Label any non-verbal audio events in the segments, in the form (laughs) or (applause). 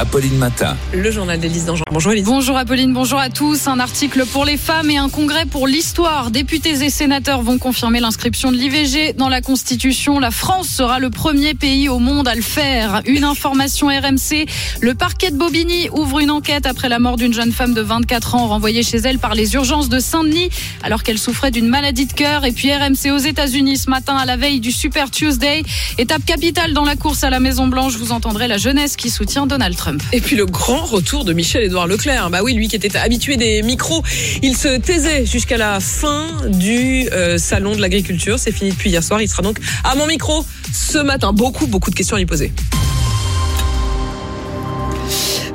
Apolline Matin. Le journal d'Élise Dangean. Bonjour Élise. Bonjour Apolline, bonjour à tous. Un article pour les femmes et un congrès pour l'histoire. Députés et sénateurs vont confirmer l'inscription de l'IVG dans la Constitution. La France sera le premier pays au monde à le faire. Une information RMC. Le parquet de Bobigny ouvre une enquête après la mort d'une jeune femme de 24 ans renvoyée chez elle par les urgences de Saint-Denis alors qu'elle souffrait d'une maladie de cœur. Et puis RMC aux États-Unis ce matin à la veille du Super Tuesday. Étape capitale dans la course à la Maison Blanche. Vous entendrez la jeunesse qui soutient Donald Trump. Et puis le grand retour de Michel-Édouard Leclerc. Bah oui, lui qui était habitué des micros, il se taisait jusqu'à la fin du euh, salon de l'agriculture. C'est fini depuis hier soir. Il sera donc à mon micro ce matin. Beaucoup, beaucoup de questions à lui poser.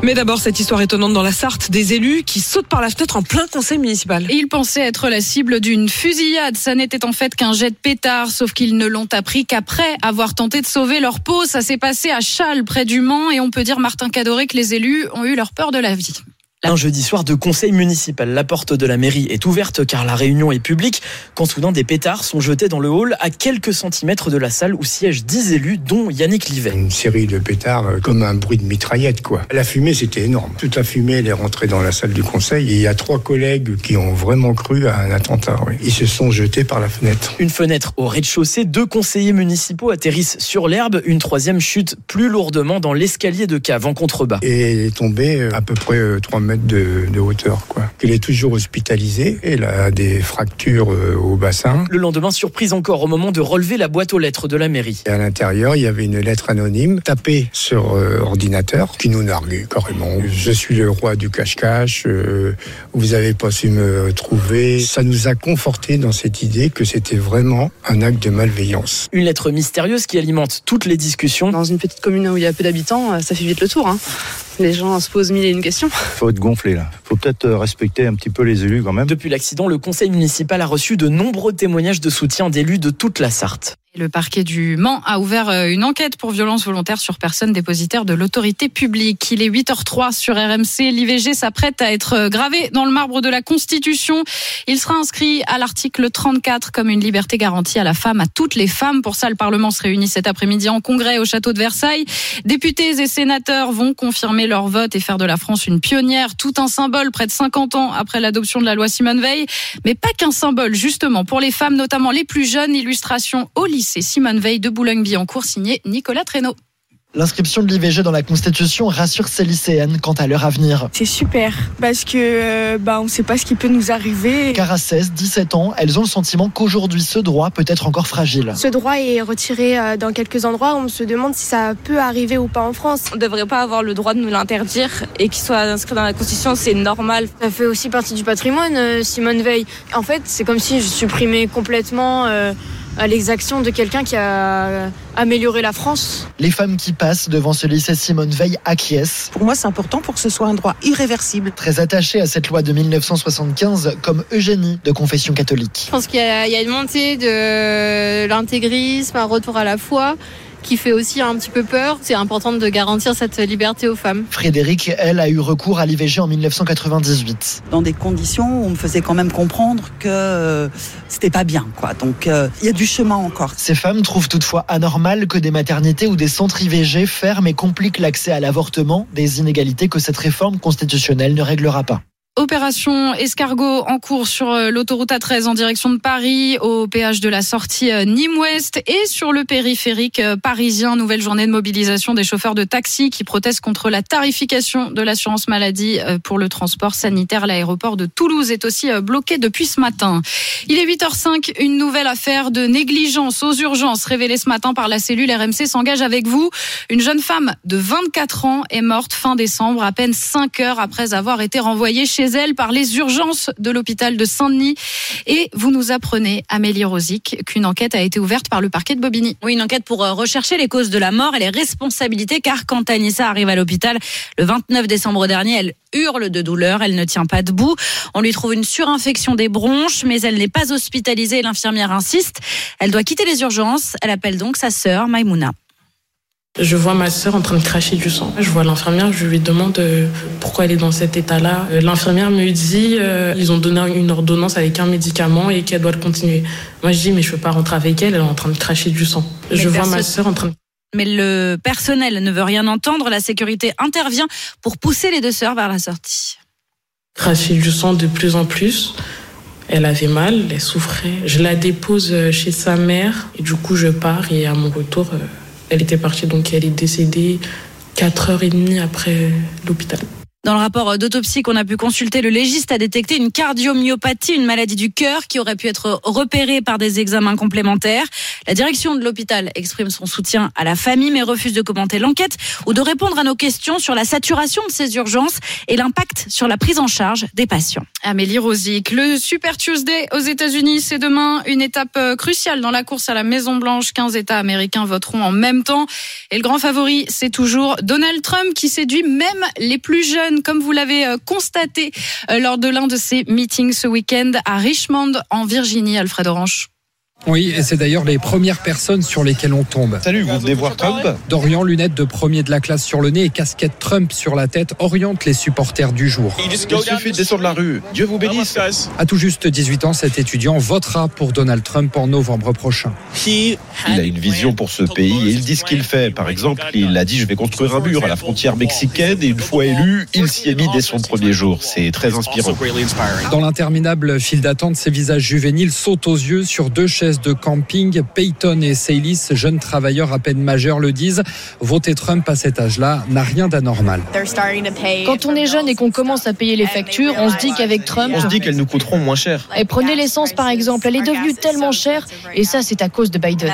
Mais d'abord, cette histoire étonnante dans la Sarthe, des élus qui sautent par la fenêtre en plein conseil municipal. Ils pensaient être la cible d'une fusillade. Ça n'était en fait qu'un jet de pétard, sauf qu'ils ne l'ont appris qu'après avoir tenté de sauver leur peau. Ça s'est passé à Châles, près du Mans, et on peut dire, Martin Cadoré, que les élus ont eu leur peur de la vie. Un jeudi soir de conseil municipal, la porte de la mairie est ouverte car la réunion est publique quand soudain des pétards sont jetés dans le hall à quelques centimètres de la salle où siègent 10 élus dont Yannick Livet. Une série de pétards euh, comme un bruit de mitraillette quoi. La fumée c'était énorme. Toute la fumée elle est rentrée dans la salle du conseil et il y a trois collègues qui ont vraiment cru à un attentat. oui. Ils se sont jetés par la fenêtre. Une fenêtre au rez-de-chaussée, deux conseillers municipaux atterrissent sur l'herbe, une troisième chute plus lourdement dans l'escalier de cave en contrebas. Et elle est tombée euh, à peu près euh, 3 mètres de, de hauteur quoi. Elle est toujours hospitalisée. Elle a des fractures euh, au bassin. Le lendemain, surprise encore au moment de relever la boîte aux lettres de la mairie. Et à l'intérieur, il y avait une lettre anonyme tapée sur euh, ordinateur qui nous narguait carrément. Je suis le roi du cache-cache, euh, vous avez pas su me trouver. Ça nous a conforté dans cette idée que c'était vraiment un acte de malveillance. Une lettre mystérieuse qui alimente toutes les discussions. Dans une petite commune où il y a peu d'habitants, ça fait vite le tour. hein. Les gens se posent mille et une questions. faut être gonflé là. Faut peut-être euh, respecter un petit peu les élus quand même. Depuis l'accident, le conseil municipal a reçu de nombreux témoignages de soutien d'élus de toute la Sarthe. Le parquet du Mans a ouvert euh, une enquête pour violence volontaire sur personne dépositaire de l'autorité publique. Il est 8h03 sur RMC. L'IVG s'apprête à être euh, gravé dans le marbre de la Constitution. Il sera inscrit à l'article 34 comme une liberté garantie à la femme, à toutes les femmes. Pour ça, le Parlement se réunit cet après-midi en congrès au château de Versailles. Députés et sénateurs vont confirmer leur vote et faire de la France une pionnière, tout un symbole près de 50 ans après l'adoption de la loi Simone Veil. Mais pas qu'un symbole, justement, pour les femmes, notamment les plus jeunes. Illustration au lycée Simone Veil de Boulogne-Billancourt, signé Nicolas Traîneau. L'inscription de l'IVG dans la Constitution rassure ces lycéennes quant à leur avenir. C'est super parce que euh, bah, on ne sait pas ce qui peut nous arriver. Car à 16, 17 ans, elles ont le sentiment qu'aujourd'hui ce droit peut être encore fragile. Ce droit est retiré euh, dans quelques endroits. On se demande si ça peut arriver ou pas en France. On ne devrait pas avoir le droit de nous l'interdire et qu'il soit inscrit dans la Constitution, c'est normal. Ça fait aussi partie du patrimoine, euh, Simone Veil. En fait, c'est comme si je supprimais complètement euh, l'exaction de quelqu'un qui a amélioré la France. Les femmes qui passent devant ce lycée Simone Veil acquiescent. Pour moi, c'est important pour que ce soit un droit irréversible. Très attachées à cette loi de 1975, comme Eugénie, de confession catholique. Je pense qu'il y a une montée de l'intégrisme, un retour à la foi qui fait aussi un petit peu peur. C'est important de garantir cette liberté aux femmes. Frédéric, elle, a eu recours à l'IVG en 1998. Dans des conditions où on me faisait quand même comprendre que euh, c'était pas bien, quoi. Donc, euh, il y a du chemin encore. Ces femmes trouvent toutefois anormal que des maternités ou des centres IVG ferment et compliquent l'accès à l'avortement, des inégalités que cette réforme constitutionnelle ne réglera pas. Opération escargot en cours sur euh, l'autoroute A13 en direction de Paris, au péage de la sortie euh, Nîmes-Ouest et sur le périphérique euh, parisien. Nouvelle journée de mobilisation des chauffeurs de taxi qui protestent contre la tarification de l'assurance maladie pour le transport sanitaire. L'aéroport de Toulouse est aussi bloqué depuis ce matin. Il est 8h05, une nouvelle affaire de négligence aux urgences révélée ce matin par la cellule RMC s'engage avec vous. Une jeune femme de 24 ans est morte fin décembre, à peine 5 heures après avoir été renvoyée chez elle par les urgences de l'hôpital de Saint-Denis. Et vous nous apprenez, Amélie Rosic, qu'une enquête a été ouverte par le parquet de Bobigny. Oui, une enquête pour euh, rechercher les causes de la mort et les responsabilités, car quand Anissa arrive à l'hôpital le 29 décembre dernier, elle hurle de douleur, elle ne tient pas debout. On lui trouve une surinfection des bronches, mais elle n'est pas hospitalisée. L'infirmière insiste. Elle doit quitter les urgences. Elle appelle donc sa sœur, Maimouna. Je vois ma sœur en train de cracher du sang. Je vois l'infirmière, je lui demande euh, pourquoi elle est dans cet état-là. Euh, L'infirmière me dit euh, ils ont donné une ordonnance avec un médicament et qu'elle doit le continuer. Moi je dis mais je peux pas rentrer avec elle, elle est en train de cracher du sang. Mais je vois ma sœur en train de Mais le personnel ne veut rien entendre. La sécurité intervient pour pousser les deux sœurs vers la sortie. cracher du sang de plus en plus. Elle avait mal, elle souffrait. Je la dépose euh, chez sa mère et du coup je pars et à mon retour, elle était partie donc elle est décédée 4 heures et demie après l'hôpital. Dans le rapport d'autopsie qu'on a pu consulter, le légiste a détecté une cardiomyopathie, une maladie du cœur qui aurait pu être repérée par des examens complémentaires. La direction de l'hôpital exprime son soutien à la famille mais refuse de commenter l'enquête ou de répondre à nos questions sur la saturation de ces urgences et l'impact sur la prise en charge des patients. Amélie Rosic, le Super Tuesday aux États-Unis, c'est demain une étape euh, cruciale dans la course à la Maison Blanche. 15 États américains voteront en même temps. Et le grand favori, c'est toujours Donald Trump qui séduit même les plus jeunes, comme vous l'avez euh, constaté euh, lors de l'un de ses meetings ce week-end à Richmond, en Virginie, Alfred Orange. Oui, et c'est d'ailleurs les premières personnes sur lesquelles on tombe. Salut, vous venez voir Trump Dorian, lunettes de premier de la classe sur le nez et casquette Trump sur la tête, oriente les supporters du jour. Il suffit de descendre la rue. Dieu vous bénisse. À tout juste 18 ans, cet étudiant votera pour Donald Trump en novembre prochain. Il a une vision pour ce pays et il dit ce qu'il fait. Par exemple, il a dit je vais construire un mur à la frontière mexicaine et une fois élu, il s'y est mis dès son premier jour. C'est très inspirant. Dans l'interminable file d'attente, ces visages juvéniles sautent aux yeux sur deux chaises de camping. Peyton et Saylis, jeunes travailleurs à peine majeurs, le disent. Voter Trump à cet âge-là n'a rien d'anormal. Quand on est jeune et qu'on commence à payer les factures, on se dit qu'avec Trump, On se dit qu'elles nous coûteront moins cher. et prenez l'essence par exemple, elle est devenue tellement chère et ça c'est à cause de Biden.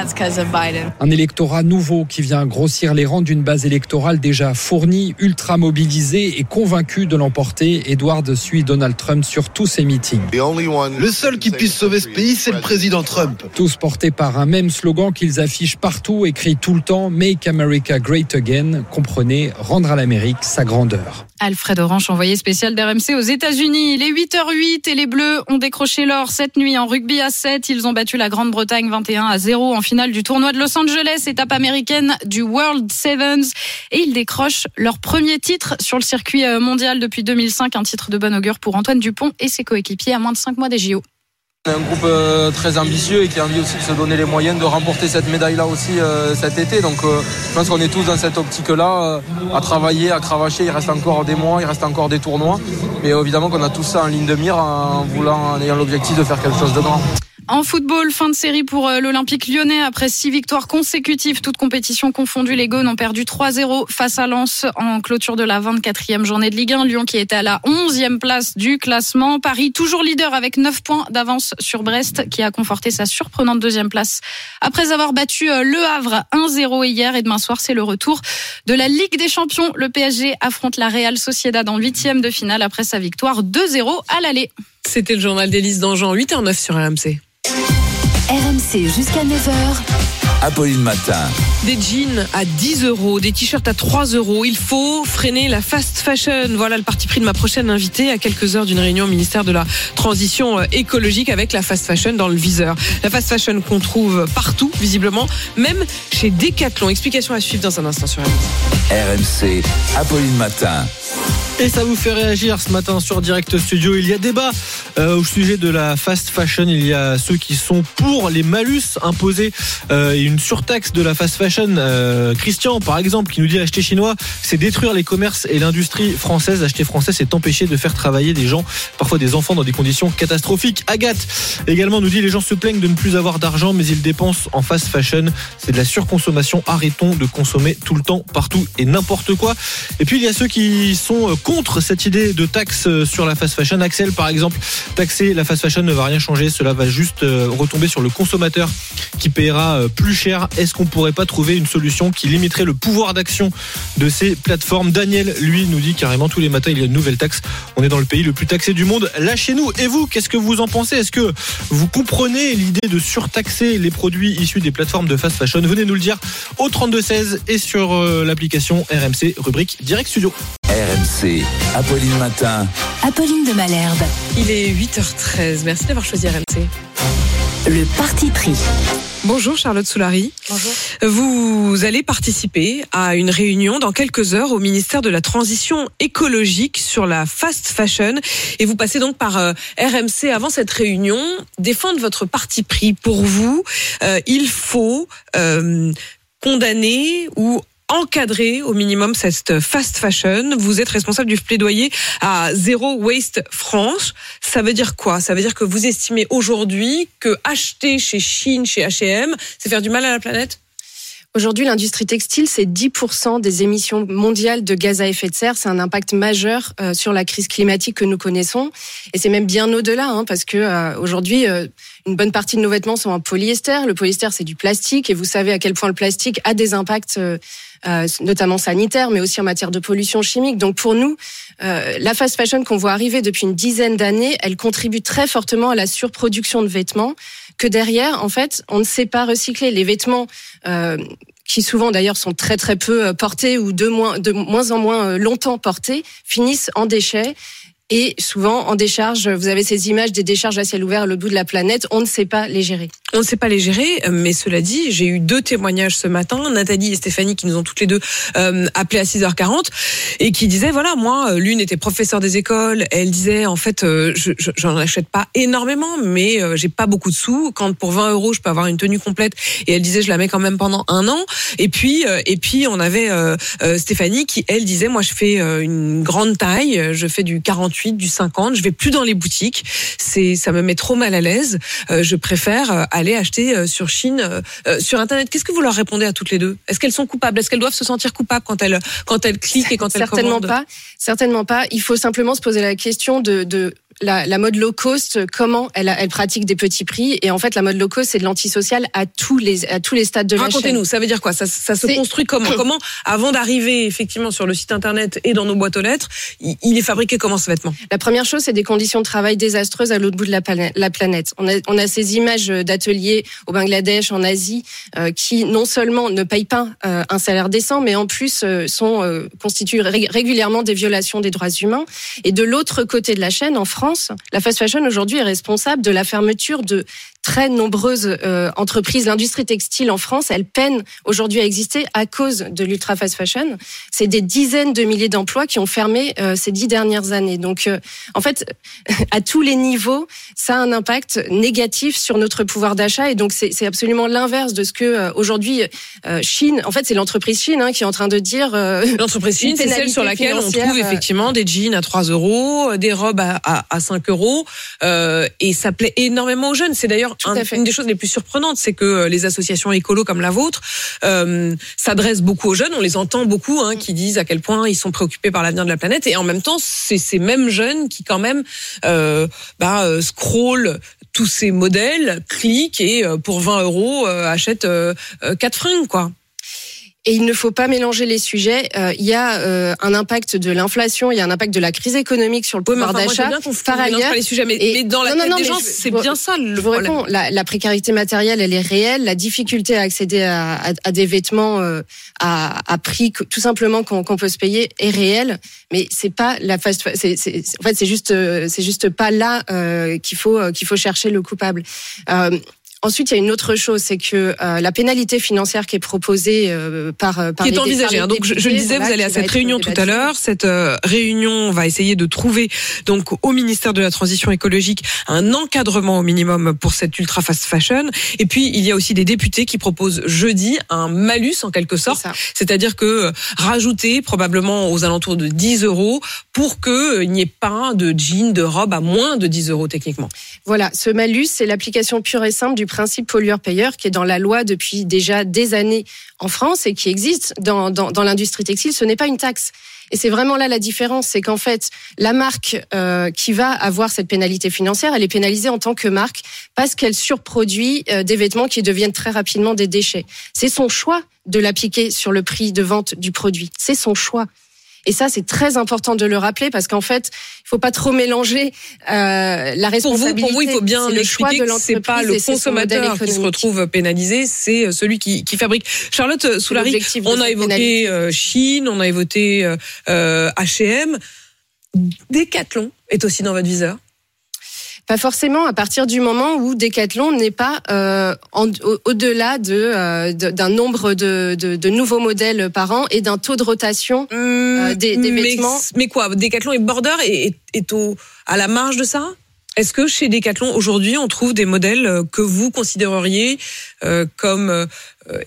Un électorat nouveau qui vient grossir les rangs d'une base électorale déjà fournie, ultra mobilisée et convaincue de l'emporter. Edward suit Donald Trump sur tous ses meetings. Le seul qui puisse sauver ce pays, c'est le président Trump. Tous portés par un même slogan qu'ils affichent partout, écrit tout le temps Make America Great Again. Comprenez, rendre à l'Amérique sa grandeur. Alfred Orange, envoyé spécial d'RMC aux États-Unis. Il est 8h08 et les Bleus ont décroché l'or cette nuit en rugby à 7. Ils ont battu la Grande-Bretagne 21 à 0 en finale du tournoi de Los Angeles, étape américaine du World Sevens. Et ils décrochent leur premier titre sur le circuit euh, mondial depuis 2005. Un titre de bon augure pour Antoine Dupont et ses coéquipiers à moins de 5 mois des JO. On est un groupe euh, très ambitieux et qui a envie aussi de se donner les moyens de remporter cette médaille-là aussi euh, cet été. Donc euh, je pense qu'on est tous dans cette optique-là, à travailler, à cravacher. Il reste encore des mois, il reste encore des tournois. Mais évidemment qu'on a tout ça en ligne de mire en voulant, en ayant l'objectif de faire quelque chose de grand. En football, fin de série pour euh, l'Olympique lyonnais. Après six victoires consécutives, toutes compétitions confondues, les Gaunes ont perdu 3-0 face à Lens en clôture de la 24e journée de Ligue 1. Lyon qui était à la 11e place du classement. Paris toujours leader avec 9 points d'avance sur Brest qui a conforté sa surprenante deuxième place après avoir battu euh, Le Havre 1-0 hier. Et demain soir, c'est le retour de la Ligue des Champions. Le PSG affronte la Real Sociedad en huitième de finale après sa victoire 2-0 à l'aller. C'était le journal d'Élise Dangean, 8h09 sur RMC. RMC jusqu'à 9h. Apolline Matin. Des jeans à 10 euros, des t-shirts à 3 euros. Il faut freiner la fast fashion. Voilà le parti pris de ma prochaine invitée à quelques heures d'une réunion au ministère de la Transition euh, écologique avec la fast fashion dans le viseur. La fast fashion qu'on trouve partout, visiblement, même chez Decathlon. Explication à suivre dans un instant sur RMC. RMC. Apolline Matin. Et ça vous fait réagir ce matin sur Direct Studio. Il y a débat euh, au sujet de la fast fashion. Il y a ceux qui sont pour les malus imposés euh, et une surtaxe de la fast fashion. Euh, Christian, par exemple, qui nous dit acheter chinois, c'est détruire les commerces et l'industrie française. Acheter français, c'est empêcher de faire travailler des gens, parfois des enfants, dans des conditions catastrophiques. Agathe également nous dit les gens se plaignent de ne plus avoir d'argent, mais ils dépensent en fast fashion. C'est de la surconsommation. Arrêtons de consommer tout le temps, partout et n'importe quoi. Et puis il y a ceux qui sont euh, contre cette idée de taxe euh, sur la fast fashion. Axel, par exemple, taxer la fast fashion ne va rien changer. Cela va juste euh, retomber sur le consommateur qui paiera euh, plus cher. Est-ce qu'on pourrait pas trouver une solution qui limiterait le pouvoir d'action de ces plateformes? Daniel, lui, nous dit carrément tous les matins il y a une nouvelle taxe. On est dans le pays le plus taxé du monde. Lâchez-nous. Et vous, qu'est-ce que vous en pensez? Est-ce que vous comprenez l'idée de surtaxer les produits issus des plateformes de fast fashion? Venez nous le dire au 3216 et sur l'application RMC rubrique Direct Studio. RMC. Apolline Matin. Apolline de Malherbe. Il est 8h13. Merci d'avoir choisi RMC. Le parti pris. Bonjour Charlotte Soulary. Bonjour. Vous allez participer à une réunion dans quelques heures au ministère de la Transition écologique sur la fast fashion et vous passez donc par euh, RMC avant cette réunion défendre votre parti pris. Pour vous, euh, il faut euh, condamner ou encadrer au minimum cette fast fashion. Vous êtes responsable du plaidoyer à Zero Waste France. Ça veut dire quoi? Ça veut dire que vous estimez aujourd'hui que acheter chez Chine, chez H&M, c'est faire du mal à la planète? Aujourd'hui, l'industrie textile, c'est 10% des émissions mondiales de gaz à effet de serre. C'est un impact majeur euh, sur la crise climatique que nous connaissons. Et c'est même bien au-delà, hein, parce que euh, aujourd'hui, euh, une bonne partie de nos vêtements sont en polyester. Le polyester, c'est du plastique. Et vous savez à quel point le plastique a des impacts, notamment sanitaires, mais aussi en matière de pollution chimique. Donc pour nous, la fast fashion qu'on voit arriver depuis une dizaine d'années, elle contribue très fortement à la surproduction de vêtements que derrière, en fait, on ne sait pas recycler les vêtements. Euh, qui souvent d'ailleurs sont très très peu portés ou de moins, de moins en moins longtemps portés, finissent en déchets et souvent en décharge. Vous avez ces images des décharges à ciel ouvert l'autre bout de la planète. On ne sait pas les gérer. On ne sait pas les gérer, mais cela dit, j'ai eu deux témoignages ce matin, Nathalie et Stéphanie, qui nous ont toutes les deux euh, appelées à 6h40 et qui disaient voilà, moi, l'une était professeure des écoles. Elle disait en fait, euh, je j'en achète pas énormément, mais euh, j'ai pas beaucoup de sous. Quand pour 20 euros, je peux avoir une tenue complète. Et elle disait, je la mets quand même pendant un an. Et puis, euh, et puis, on avait euh, euh, Stéphanie qui elle disait, moi, je fais une grande taille, je fais du 48 du 50, je vais plus dans les boutiques, c'est ça me met trop mal à l'aise. Euh, je préfère euh, aller acheter euh, sur Chine, sur internet. Qu'est-ce que vous leur répondez à toutes les deux? Est-ce qu'elles sont coupables? Est-ce qu'elles doivent se sentir coupables quand elles quand elles cliquent et quand elles Certainement pas. Certainement pas. Il faut simplement se poser la question de, de la, la, mode low cost, comment elle, elle pratique des petits prix. Et en fait, la mode low cost, c'est de l'antisocial à tous les, à tous les stades de la chaîne. Racontez-nous, ça veut dire quoi? Ça, ça se construit comment? Comment, avant d'arriver effectivement sur le site internet et dans nos boîtes aux lettres, il, il est fabriqué comment ce vêtement? La première chose, c'est des conditions de travail désastreuses à l'autre bout de la, la planète. On a, on a ces images d'ateliers au Bangladesh, en Asie, euh, qui non seulement ne payent pas euh, un salaire décent, mais en plus euh, sont euh, constituent ré régulièrement des violations des droits humains. Et de l'autre côté de la chaîne, en France, la fast fashion aujourd'hui est responsable de la fermeture de très nombreuses euh, entreprises. L'industrie textile en France, elle peine aujourd'hui à exister à cause de l'ultra fast fashion. C'est des dizaines de milliers d'emplois qui ont fermé euh, ces dix dernières années. Donc, euh, en fait, (laughs) à tous les niveaux, ça a un impact négatif sur notre pouvoir d'achat. Et donc, c'est absolument l'inverse de ce que aujourd'hui Chine. En fait, c'est l'entreprise Chine hein, qui est en train de dire. (laughs) L'entreprise Chine, c'est celle sur laquelle on trouve effectivement des jeans à 3 euros, des robes à, à, à 5 euros, et ça plaît énormément aux jeunes. C'est d'ailleurs un, une des choses les plus surprenantes, c'est que les associations écolo comme la vôtre euh, s'adressent beaucoup aux jeunes. On les entend beaucoup, hein, qui disent à quel point ils sont préoccupés par l'avenir de la planète. Et en même temps, c'est ces mêmes jeunes qui quand même euh, bah, euh, scrollent tous ces modèles, cliquent et euh, pour 20 euros euh, achètent euh, quatre fringues, quoi. Et il ne faut pas mélanger les sujets. Euh, il y a euh, un impact de l'inflation, il y a un impact de la crise économique sur le pouvoir enfin, d'achat. Par ailleurs, pas les sujets, mais, et, mais dans la non, tête non, des gens, c'est bien ça le je vous problème. réponds. La, la précarité matérielle, elle est réelle. La difficulté à accéder à, à- à des vêtements euh, à, à prix tout simplement qu'on qu'on peut se payer est réelle. Mais c'est pas la fast. C'est, c'est- en fait, c'est juste, euh, c'est juste pas là euh, qu'il faut euh, qu'il faut chercher le coupable. Ensuite, il y a une autre chose, c'est que euh, la pénalité financière qui est proposée euh, par, euh, par qui est les- envisagé. par hein. Donc je, je le disais, voilà, vous allez à cette réunion tout à l'heure. Cette euh, réunion va essayer de trouver donc au ministère de la Transition écologique un encadrement au minimum pour cette ultra fast fashion. Et puis il y a aussi des députés qui proposent jeudi un malus en quelque sorte, c'est-à-dire que rajouter probablement aux alentours de 10 euros pour que il n'y ait pas de jeans, de robes à moins de 10 euros techniquement. Voilà, ce malus, c'est l'application pure et simple du principe pollueur-payeur qui est dans la loi depuis déjà des années en France et qui existe dans, dans, l'industrie textile. Ce n'est pas une taxe. Et c'est vraiment là la différence, c'est qu'en fait, la marque euh, qui va avoir cette pénalité financière, elle est pénalisée en tant que marque parce qu'elle surproduit euh, des vêtements qui deviennent très rapidement des déchets. C'est son choix de l'appliquer sur le prix de vente du produit. C'est son choix. Et ça, c'est très important de le rappeler parce qu'en fait, il faut pas trop mélanger euh, la Pour vous, responsabilité. pour vous, il faut bien le choix de que c'est pas l'entreprise le consommateur qui se retrouve pénalisé, c'est celui qui, qui fabrique. Charlotte Soulary, l'objectif de on a évoqué pénalité. euh, Chine, on a évoqué euh, euh, H&M. Decathlon est aussi dans votre viseur. Pas forcément à partir du moment où Decathlon n'est pas euh, au- au-delà de, euh, d'un nombre de, de, de nouveaux modèles par an et d'un taux de rotation euh, des, des mais, vêtements. mais quoi Decathlon et Border est, est, est au, à la marge de ça? Est-ce que chez Decathlon aujourd'hui on trouve des modèles que vous considéreriez comme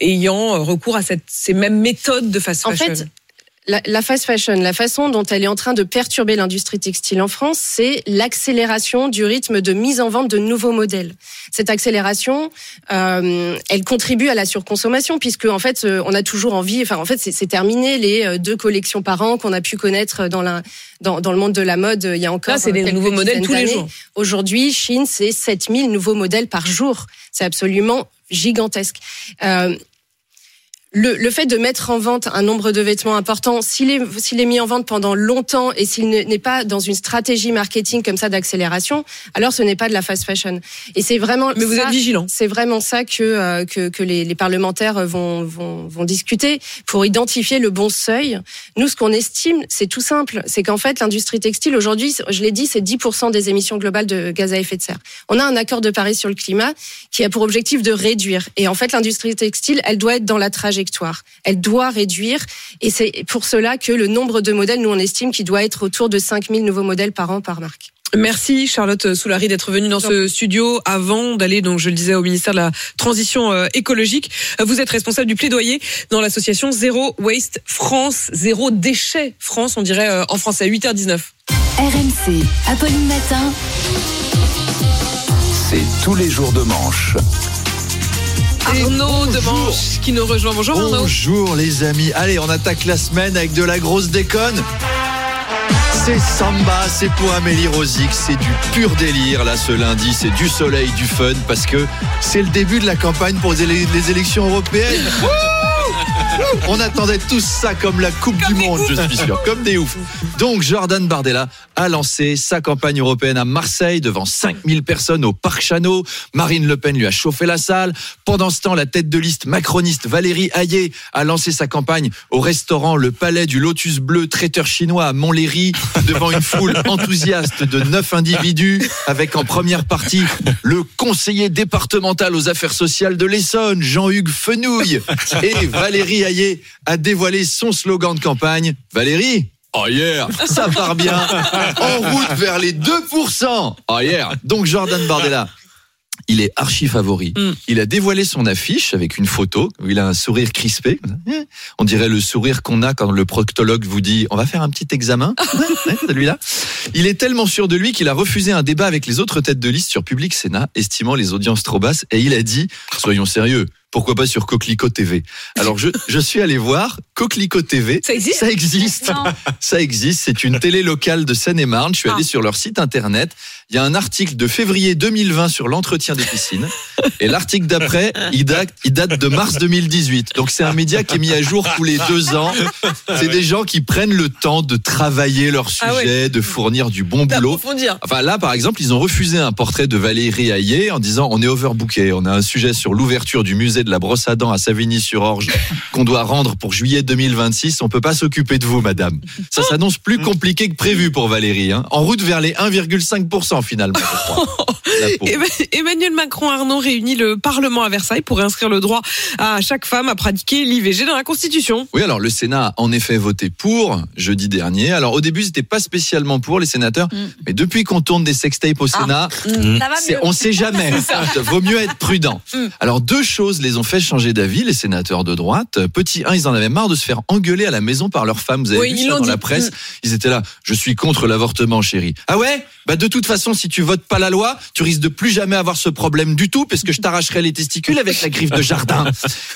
ayant recours à cette, ces mêmes méthodes de fast En fashion fait, la, la fast fashion, la façon dont elle est en train de perturber l'industrie textile en France, c'est l'accélération du rythme de mise en vente de nouveaux modèles. Cette accélération, euh, elle contribue à la surconsommation puisque en fait, euh, on a toujours envie. Enfin, en fait, c'est terminé les euh, deux collections par an qu'on a pu connaître dans la dans, dans le monde de la mode. euh, Il y a encore Là, c'est des nouveaux modèles tous les jours. Aujourd'hui, Chine, c'est 7000 nouveaux modèles par jour. C'est absolument gigantesque. Euh, le, le fait de mettre en vente un nombre de vêtements important, s'il est, s'il est mis en vente pendant longtemps et s'il ne- n'est pas dans une stratégie marketing comme ça d'accélération, alors ce n'est pas de la fast fashion. Et c'est vraiment. Mais vous ça- êtes vigilant. C'est vraiment ça que euh, que, que les, les parlementaires vont, vont vont discuter pour identifier le bon seuil. Nous, ce qu'on estime, c'est tout simple, c'est qu'en fait, l'industrie textile aujourd'hui, je l'ai dit, c'est 10% des émissions globales de gaz à effet de serre. On a un accord de Paris sur le climat qui a pour objectif de réduire. Et en fait, l'industrie textile, elle doit être dans la trajectoire. Elle doit réduire. Et c'est pour cela que le nombre de modèles, nous, on estime qu'il doit être autour de 5000 nouveaux modèles par an par marque. Merci Charlotte Soulary d'être venue dans ce studio avant d'aller, donc je le disais, au ministère de la Transition euh, écologique. Euh, Vous êtes responsable du plaidoyer dans l'association Zéro Waste France, Zéro Déchet France, on dirait euh, en français, 8h19. RMC, Apolline Matin. C'est tous les jours de manche. Arnaud Demanche qui nous rejoint. Bonjour Arnaud. Bonjour les amis. Allez, on attaque la semaine avec de la grosse déconne. C'est samba, c'est pour Amélie Rosic, c'est du pur délire là ce lundi, c'est du soleil, du fun parce que c'est le début de la campagne pour les élections européennes. (laughs) (laughs) On attendait tous ça comme la Coupe du Monde, je suis sûr, comme des oufs. Donc Jordan Bardella a lancé sa campagne européenne à Marseille devant 5000 personnes au Parc Chano. Marine Le Pen lui a chauffé la salle. Pendant ce temps, la tête de liste macroniste Valérie Hayé a lancé sa campagne au restaurant Le Palais du Lotus Bleu, traiteur chinois à Montlhéry, (laughs) devant une foule enthousiaste de neuf individus, avec en première partie le conseiller départemental aux affaires sociales de l'Essonne, Jean-Hugues Fenouille. Et Valérie Hayé a dévoilé son slogan de campagne. Valérie Oh yeah, ça part bien. En route vers les 2%. Oh yeah. Donc Jordan Bardella, il est archi favori. Il a dévoilé son affiche avec une photo où il a un sourire crispé. On dirait le sourire qu'on a quand le proctologue vous dit on va faire un petit examen. Celui-là. Il est tellement sûr de lui qu'il a refusé un débat avec les autres têtes de liste sur Public Sénat, estimant les audiences trop basses, et il a dit soyons sérieux. Pourquoi pas sur Coquelicot TV Alors je, je suis allé voir Coquelicot TV. Ça existe Ça existe. (laughs) Ça existe. C'est une télé locale de Seine-et-Marne. Je suis allé sur leur site internet. Il y a un article de février 2020 sur l'entretien des piscines. Et l'article d'après, il date, il date de mars 2018. Donc c'est un média qui est mis à jour tous les deux ans. C'est des gens qui prennent le temps de travailler leur sujet, Ah ouais. de fournir du bon boulot. Enfin là, par exemple, ils ont refusé un portrait de Valérie Hayé en disant on est overbooké. On a un sujet sur l'ouverture du musée de la brosse à dents à Savigny-sur-Orge (laughs) qu'on doit rendre pour juillet 2026. On peut pas s'occuper de vous, madame. Ça s'annonce plus compliqué que prévu pour Valérie. hein. En route vers les 1,5% finalement, (laughs) Emmanuel Macron Arnaud réunit le Parlement à Versailles pour inscrire le droit à chaque femme à pratiquer l'IVG dans la Constitution. Oui, alors le Sénat a en effet voté pour jeudi dernier. Alors au début, c'était pas spécialement pour les sénateurs, mais depuis qu'on tourne des sextapes au Sénat, Mm. Ça va c'est- mieux. on sait jamais. (laughs) Vaut mieux être prudent. Mm. Alors deux choses les ont fait changer d'avis, les sénateurs de droite. Petit 1, ils en avaient marre de se faire engueuler à la maison par leurs femmes. Vous avez Oui, vu ils ça dans dit. la presse Mm. Ils étaient là. Je suis contre l'avortement, chérie. Ah ouais? Bah de toute façon, si tu votes pas la loi, tu risques de plus jamais avoir ce problème du tout, parce que je t'arracherai les testicules avec la griffe de jardin.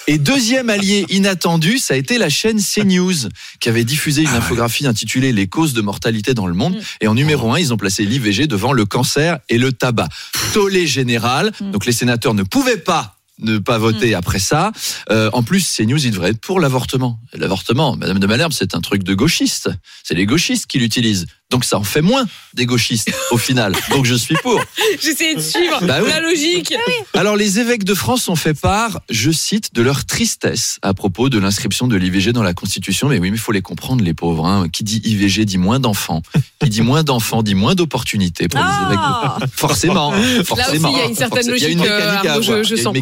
Et deuxième allié inattendu, ça a été la chaîne CNews, qui avait diffusé une infographie intitulée Les causes de mortalité dans le monde. Et en numéro un, ils ont placé l'IVG devant le cancer et le tabac. Tollé général. Donc les sénateurs ne pouvaient pas ne pas voter après ça. Euh, en plus, CNews, il devrait être pour l'avortement. L'avortement, Madame de Malherbe, c'est un truc de gauchiste. C'est les gauchistes qui l'utilisent. Donc ça en fait moins des gauchistes au final. (laughs) Donc je suis pour. J'essayais de suivre Bah oui. la logique. Alors les évêques de France ont fait part, je cite, de leur tristesse à propos de l'inscription de l'IVG dans la Constitution. Mais oui, mais il faut les comprendre, les pauvres. hein. Qui dit IVG dit moins d'enfants. Qui dit moins d'enfants dit moins d'opportunités pour les évêques. De... Forcément, Ah Là forcément. aussi, il y a une certaine forcément. Il y a logique. une euh, mécanique à Arnaud, avoir. je, sens.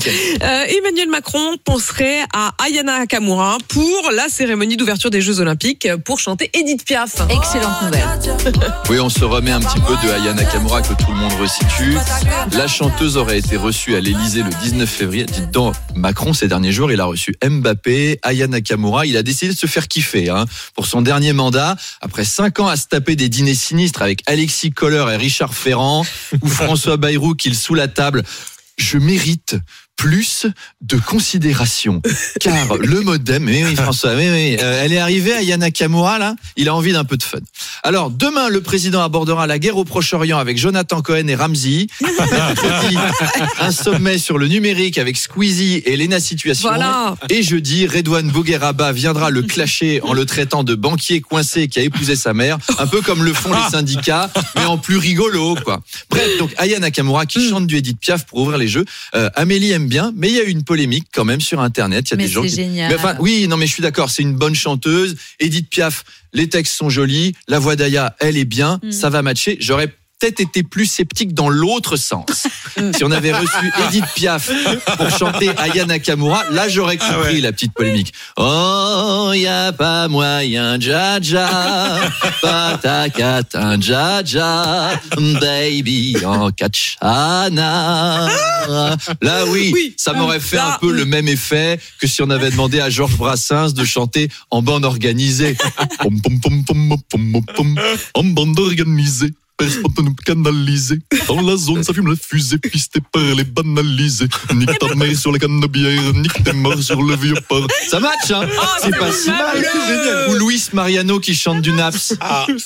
Euh, Emmanuel Macron penserait à Ayana Nakamura pour la cérémonie d'ouverture des Jeux Olympiques pour chanter Edith Piaf. Excellente nouvelle. Oui, on se remet un petit peu de Aya Nakamura que tout le monde resitue. La chanteuse aurait été reçue à l'Elysée le 19 février. Dites donc, Macron, ces derniers jours, il a reçu Mbappé, Aya Nakamura. Il a décidé de se faire kiffer hein, pour son dernier mandat. Après cinq ans à se taper des dîners sinistres avec Alexis Kohler et Richard Ferrand ou François Bayrou qu'il sous la table. Je mérite plus de considération. (laughs) Car le modem, oui, oui, François, oui, oui, euh, elle est arrivée à Yana Kamura, là, il a envie d'un peu de fun. Alors, demain, le président abordera la guerre au Proche-Orient avec Jonathan Cohen et Ramsey. Mercredi, (laughs) un sommet sur le numérique avec Squeezie et Lena Situation. Voilà. Et jeudi, Redouane Bougueraba viendra le clasher en le traitant de banquier coincé qui a épousé sa mère, un peu comme le font les syndicats, mais en plus rigolo, quoi. Bref, donc Aya Nakamura qui Mm. chante du Edith Piaf pour ouvrir les jeux. Euh, Amélie aime bien, mais il y a eu une polémique quand même sur Internet. Il y a Mais des gens qui... génial. Mais enfin, oui, non, mais je suis d'accord. C'est une bonne chanteuse. Edith Piaf, les textes sont jolis. La voix d'Aya, elle est bien. Mm. Ça va matcher. J'aurais peut-être été plus sceptique dans l'autre sens. (laughs) si on avait reçu Edith Piaf pour chanter Aya Nakamura, là j'aurais compris la petite polémique. Oh, y a pas moyen, Jaja, patakatin, Jaja, baby en Kachana. Là oui, ça m'aurait fait un peu le même effet que si on avait demandé à Georges Brassens de chanter en bande organisée. (laughs) En bande organisée. Spontanément canalisé. Dans la zone, ça fume la fusée, pisté par les banalisés. Nique ta mère sur la canne de bière, nique tes morts sur le vieux port. Ça match, hein C'est pas si mal. Ou Luis Mariano qui chante du Naps.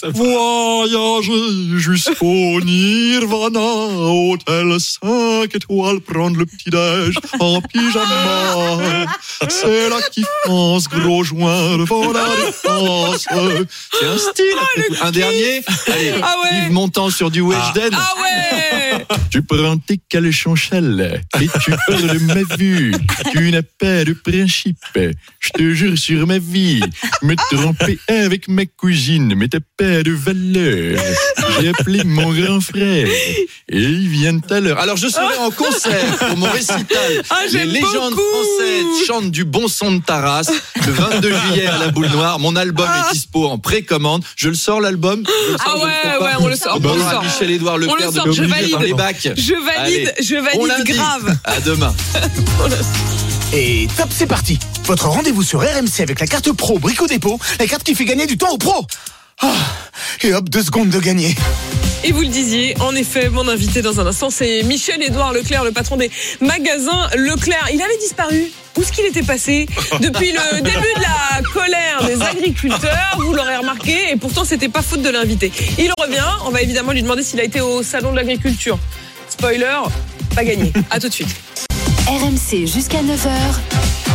Voyager jusqu'au Nirvana, hôtel 5 étoiles, prendre le petit-déj en pyjama. C'est la kiffance, gros joint devant la défense. C'est un style. tout. un dernier Allez, Ah ouais. Yves Montand sur du Weshden. Ah ouais (laughs) Tu prends tes calchonchelles et tu parles de ma vue. Tu n'as pas de principe. Je te jure sur ma vie. Me tromper avec ma cousine, mais t'as pas de valeur. J'ai appelé mon grand frère et il vient tout à l'heure. Alors je serai en concert pour mon récital. Ah, Les légendes beaucoup. françaises chantent du bon son de Taras le 22 juillet à la Boule Noire. Mon album est dispo en précommande. Je le sors l'album. Ah ouais, ouais, on le sort, On on le sort. Michel Édouard On le sort, de je valide. les bacs. Je valide, Allez, je valide grave. À demain. (laughs) Et top, c'est parti. Votre rendez-vous sur RMC avec la carte pro Brico Dépôt, la carte qui fait gagner du temps aux pros. Ah, et hop, deux secondes de gagner. Et vous le disiez, en effet, mon invité dans un instant, c'est Michel-Édouard Leclerc, le patron des magasins Leclerc. Il avait disparu. Où est-ce qu'il était passé (laughs) Depuis le début de la colère des agriculteurs, vous l'aurez remarqué, et pourtant c'était pas faute de l'inviter. Il revient, on va évidemment lui demander s'il a été au salon de l'agriculture. Spoiler, pas gagné. À tout de suite. RMC jusqu'à 9h.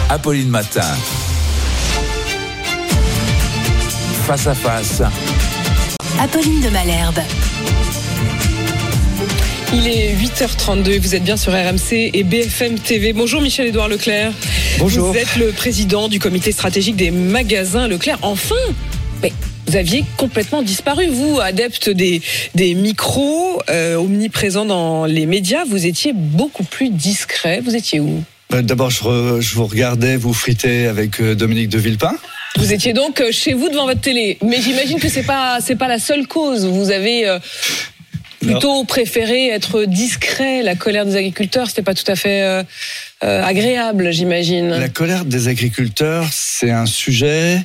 Apolline Matin. Face à face. Apolline de Malherbe. Il est 8h32, vous êtes bien sur RMC et BFM TV. Bonjour Michel-Édouard Leclerc. Bonjour. Vous êtes le président du comité stratégique des magasins Leclerc. Enfin Mais vous aviez complètement disparu, vous, adepte des, des micros, euh, omniprésent dans les médias. Vous étiez beaucoup plus discret. Vous étiez où? Bah, D'abord, je, je vous regardais vous friter avec euh, Dominique de Villepin. Vous étiez donc euh, chez vous devant votre télé. Mais j'imagine que c'est pas c'est pas la seule cause. Vous avez euh, plutôt préféré être discret. La colère des agriculteurs, c'était pas tout à fait euh, euh, agréable, j'imagine. La colère des agriculteurs, c'est un sujet.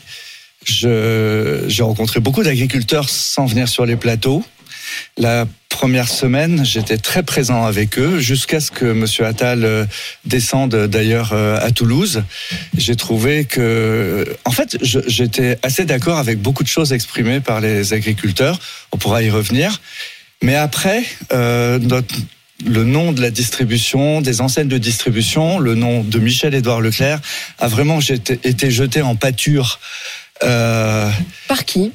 Je- J'ai rencontré beaucoup d'agriculteurs sans venir sur les plateaux. La première semaine, j'étais très présent avec eux jusqu'à ce que M. Attal euh, descende d'ailleurs euh, à Toulouse. J'ai trouvé que, en fait, j'étais assez d'accord avec beaucoup de choses exprimées par les agriculteurs. On pourra y revenir. Mais après, euh, le nom de la distribution, des enseignes de distribution, le nom de Michel-Édouard Leclerc a vraiment été jeté en pâture. Par qui?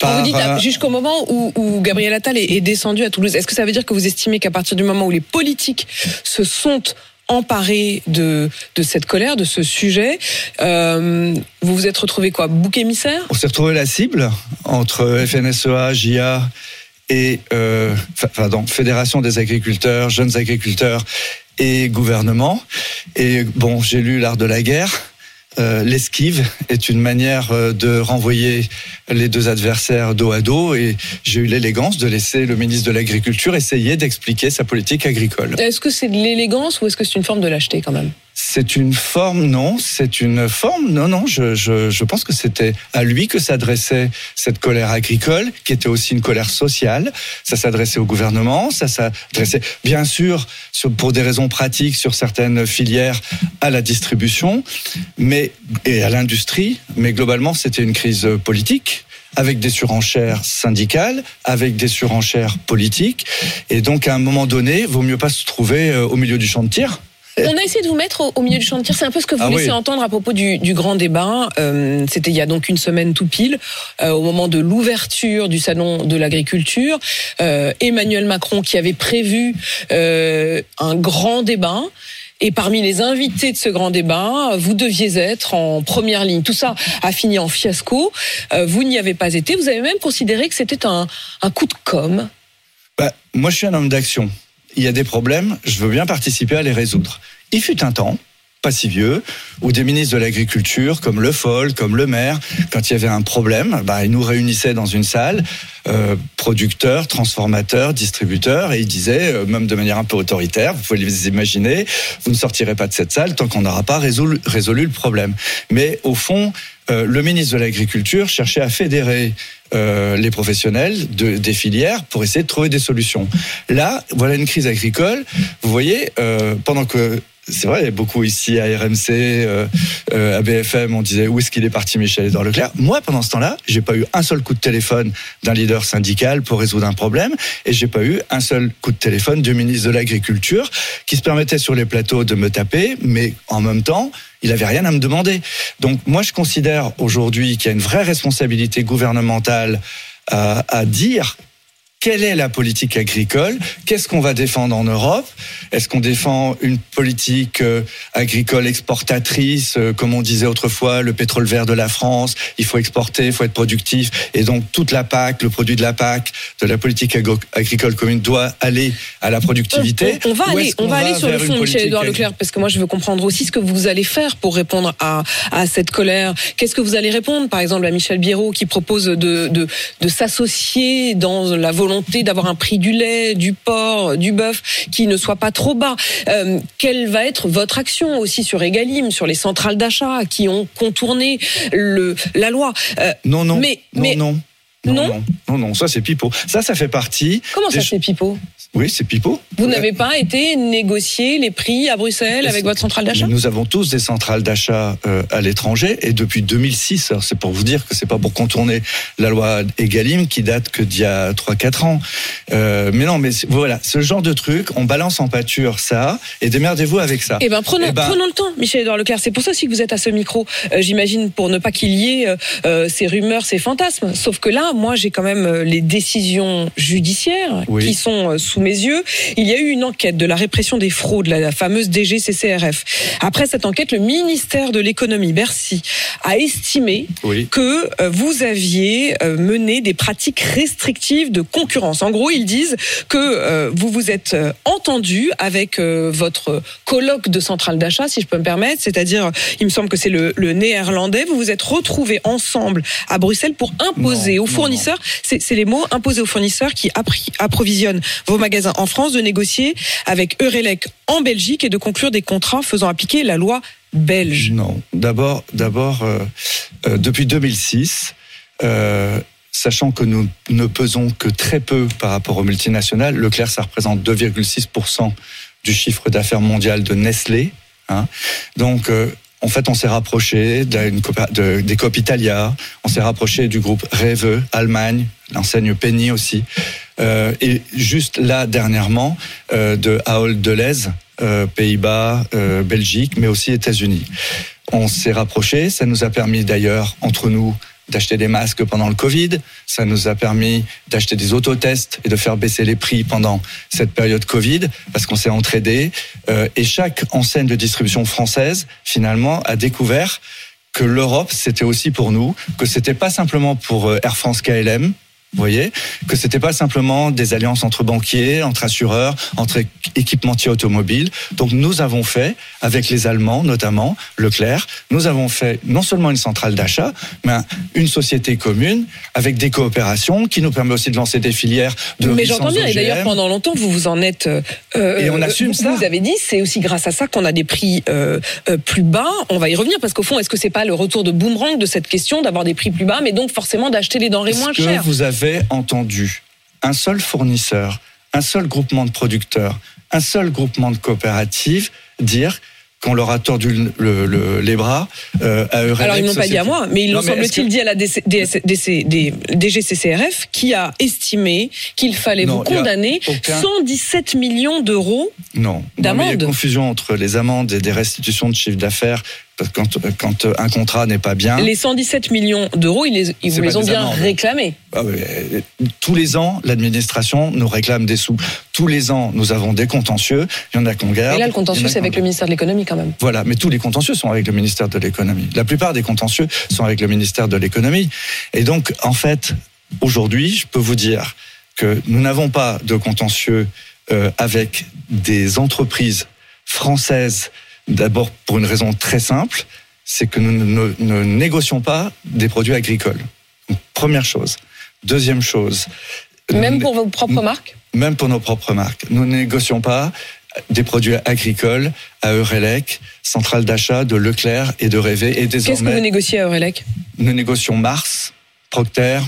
Quand vous dites euh, jusqu'au moment où, où Gabriel Attal est, est descendu à Toulouse, est-ce que ça veut dire que vous estimez qu'à partir du moment où les politiques se sont emparés de, de cette colère, de ce sujet, euh, vous vous êtes retrouvé quoi Bouc émissaire? On s'est retrouvé la cible entre FNSEA, JA et euh, pardon, Fédération des agriculteurs, jeunes agriculteurs et gouvernement. Et bon, j'ai lu l'art de la guerre. Euh, L'esquive est une manière euh, de renvoyer les deux adversaires dos à dos et j'ai eu l'élégance de laisser le ministre de l'Agriculture essayer d'expliquer sa politique agricole. Est-ce que c'est de l'élégance ou est-ce que c'est une forme de lâcheté quand même? C'est une forme, non, c'est une forme, non, non, je, je, je pense que c'était à lui que s'adressait cette colère agricole, qui était aussi une colère sociale. Ça s'adressait au gouvernement, ça s'adressait, bien sûr, pour des raisons pratiques, sur certaines filières, à la distribution, mais, et à l'industrie, mais globalement, c'était une crise politique avec des surenchères syndicales, avec des surenchères politiques. Et donc, à un moment donné, vaut mieux pas se trouver euh, au milieu du champ de tir. On a essayé de vous mettre au, au milieu du champ de tir. C'est un peu ce que vous Ah laissez oui. entendre à propos du, du grand débat. Euh, C'était il y a donc une semaine tout pile, euh, au moment de l'ouverture du salon de l'agriculture. Euh, Emmanuel Macron qui avait prévu un grand débat. Et parmi les invités de ce grand débat, vous deviez être en première ligne. Tout ça a fini en fiasco. Vous n'y avez pas été. Vous avez même considéré que c'était un, un coup de com'. Bah, moi, je suis un homme d'action. Il y a des problèmes, je veux bien participer à les résoudre. Il fut un temps, pas si vieux, où des ministres de l'Agriculture, comme Le Foll, comme Le Maire, quand il y avait un problème, bah, ils nous réunissaient dans une salle, euh, producteurs, transformateurs, distributeurs, et ils disaient, euh, même de manière un peu autoritaire, vous pouvez les imaginer, vous ne sortirez pas de cette salle tant qu'on n'aura pas résolu, résolu le problème. Mais au fond, euh, le ministre de l'Agriculture cherchait à fédérer euh, les professionnels de, des filières pour essayer de trouver des solutions. Là, voilà une crise agricole. Vous voyez, euh, pendant que c'est vrai, beaucoup ici à RMC, euh, euh, à BFM, on disait où est-ce qu'il est parti Michel-Édouard Leclerc? Moi, pendant ce temps-là, j'ai pas eu un seul coup de téléphone d'un leader syndical pour résoudre un problème, et j'ai pas eu un seul coup de téléphone du ministre de l'Agriculture qui se permettait sur les plateaux de me taper, mais en même temps, il avait rien à me demander. Donc moi, je considère aujourd'hui qu'il y a une vraie responsabilité gouvernementale à, à dire quelle est la politique agricole? Qu'est-ce qu'on va défendre en Europe? Est-ce qu'on défend une politique euh, agricole exportatrice, euh, comme on disait autrefois, le pétrole vert de la France Il faut exporter, il faut être productif, et donc toute la PAC, le produit de la PAC, de la politique agricole commune doit aller à la productivité? On, on va aller, est-ce on qu'on va aller sur le fond, politique Michel-Édouard agri- Leclerc, parce que moi je veux comprendre aussi ce que vous allez faire pour répondre à, à cette colère. Qu'est-ce que vous allez répondre, par exemple, à Michel Biérot qui propose de, de, de s'associer dans la volonté d'avoir un prix du lait, du porc, du bœuf qui ne soit pas trop bas. Euh, quelle va être votre action aussi sur Egalim, sur les centrales d'achat qui ont contourné le, la loi? Euh, Non, non, mais, non, mais non. Non non, non, non, ça c'est pipeau. Ça, ça fait partie. Comment ça c'est pipeau Oui, c'est pipeau. Vous n'avez pas été négocier les prix à Bruxelles avec votre centrale d'achat? Nous avons tous des centrales d'achat euh, à l'étranger et depuis 2006, alors c'est pour vous dire que c'est pas pour contourner la loi Egalim qui date que d'il y a 3-4 ans. Euh, mais non, mais voilà, ce genre de truc, on balance en pâture ça et démerdez-vous avec ça. Eh ben prenons, Eh ben, prenons le temps, Michel-Édouard Leclerc. C'est pour ça aussi que vous êtes à ce micro. Euh, J'imagine pour ne pas qu'il y ait ces rumeurs, ces fantasmes. Sauf que là, moi, j'ai quand même euh, les décisions judiciaires Oui. qui sont euh, sous mes yeux. Il y a eu une enquête de la répression des fraudes, la, fameuse DGCCRF. Après cette enquête, le ministère de l'économie, Bercy, a estimé Oui. que euh, vous aviez mené des pratiques restrictives de concurrence. En gros, ils disent que vous vous êtes entendu avec votre colloque de centrale d'achat, si je peux me permettre, c'est-à-dire, il me semble que c'est le, le néerlandais, vous vous êtes retrouvés ensemble à Bruxelles pour imposer aux fournisseurs, c'est c'est les mots, imposer aux fournisseurs qui approvisionnent vos magasins en France de négocier avec Eurelec en Belgique et de conclure des contrats faisant appliquer la loi belge. Non, d'abord, d'abord, euh, euh, depuis 2006. euh, Sachant que nous ne pesons que très peu par rapport aux multinationales, Leclerc, ça représente 2,6% du chiffre d'affaires mondial de Nestlé. hein. Donc, euh, en fait, on s'est rapproché des COP Italia, on s'est rapproché du groupe Reve, Allemagne, l'enseigne Penny aussi. Euh, et juste là, dernièrement, euh, de Ahold Delhaize, euh, Pays-Bas, Belgique, mais aussi États-Unis. On s'est rapproché, ça nous a permis d'ailleurs, entre nous, d'acheter des masques pendant le Covid. Ça nous a permis d'acheter des autotests et de faire baisser les prix pendant cette période Covid parce qu'on s'est entraidé. Euh, et chaque enseigne de distribution française, finalement, a découvert que l'Europe, c'était aussi pour nous, que c'était pas simplement pour euh, Air France KLM, vous voyez que c'était pas simplement des alliances entre banquiers, entre assureurs, entre équipementiers automobiles. Donc nous avons fait avec les Allemands notamment Leclerc, nous avons fait non seulement une centrale d'achat, mais un- une société commune avec des coopérations qui nous permet aussi de lancer des filières de Mais j'entends bien, et d'ailleurs pendant longtemps vous vous en êtes. euh, Et on euh, assume vous, ça. Vous avez dit c'est aussi grâce à ça qu'on a des prix euh, euh, plus bas. On va y revenir parce qu'au fond est-ce que c'est pas le retour de boomerang de cette question d'avoir des prix plus bas, mais donc forcément d'acheter les denrées moins chères? vous avez entendu un seul fournisseur, un seul groupement de producteurs, un seul groupement de coopératives dire qu'on leur a tordu le- le- le- les bras euh, à Eurelec Alors ils m'ont pas dit à moi, mais ils Non, l'ont semble-t-il que- dit à la DC, DC, DGCCRF qui a estimé qu'il fallait Non, vous condamner aucun- 117 millions d'euros. Non. Non, d'amende. Il y a confusion entre les amendes et des restitutions de chiffre d'affaires quand, quand un contrat n'est pas bien. Les 117 millions d'euros, ils, les, ils vous les ont bien amendes. réclamés. Ah euh, tous les ans, l'administration nous réclame des sous. Tous les ans, nous avons des contentieux. Il y en a qu'on garde. Et là, le contentieux, c'est avec le ministère de l'économie quand même. Voilà, mais tous les contentieux sont avec le ministère de l'économie. La plupart des contentieux sont avec le ministère de l'économie. Et donc, en fait, aujourd'hui, je peux vous dire que nous n'avons pas de contentieux euh, avec des entreprises françaises. D'abord, pour une raison très simple, c'est que nous ne, négocions pas des produits agricoles. Donc, première chose. Deuxième chose. Même pour vos propres marques même pour nos propres marques. Nous ne négocions pas des produits agricoles à Eurelec, centrale d'achat de Leclerc et de Révé. Et Qu'est-ce que vous négociez à Eurelec? nous négocions Mars, Procter,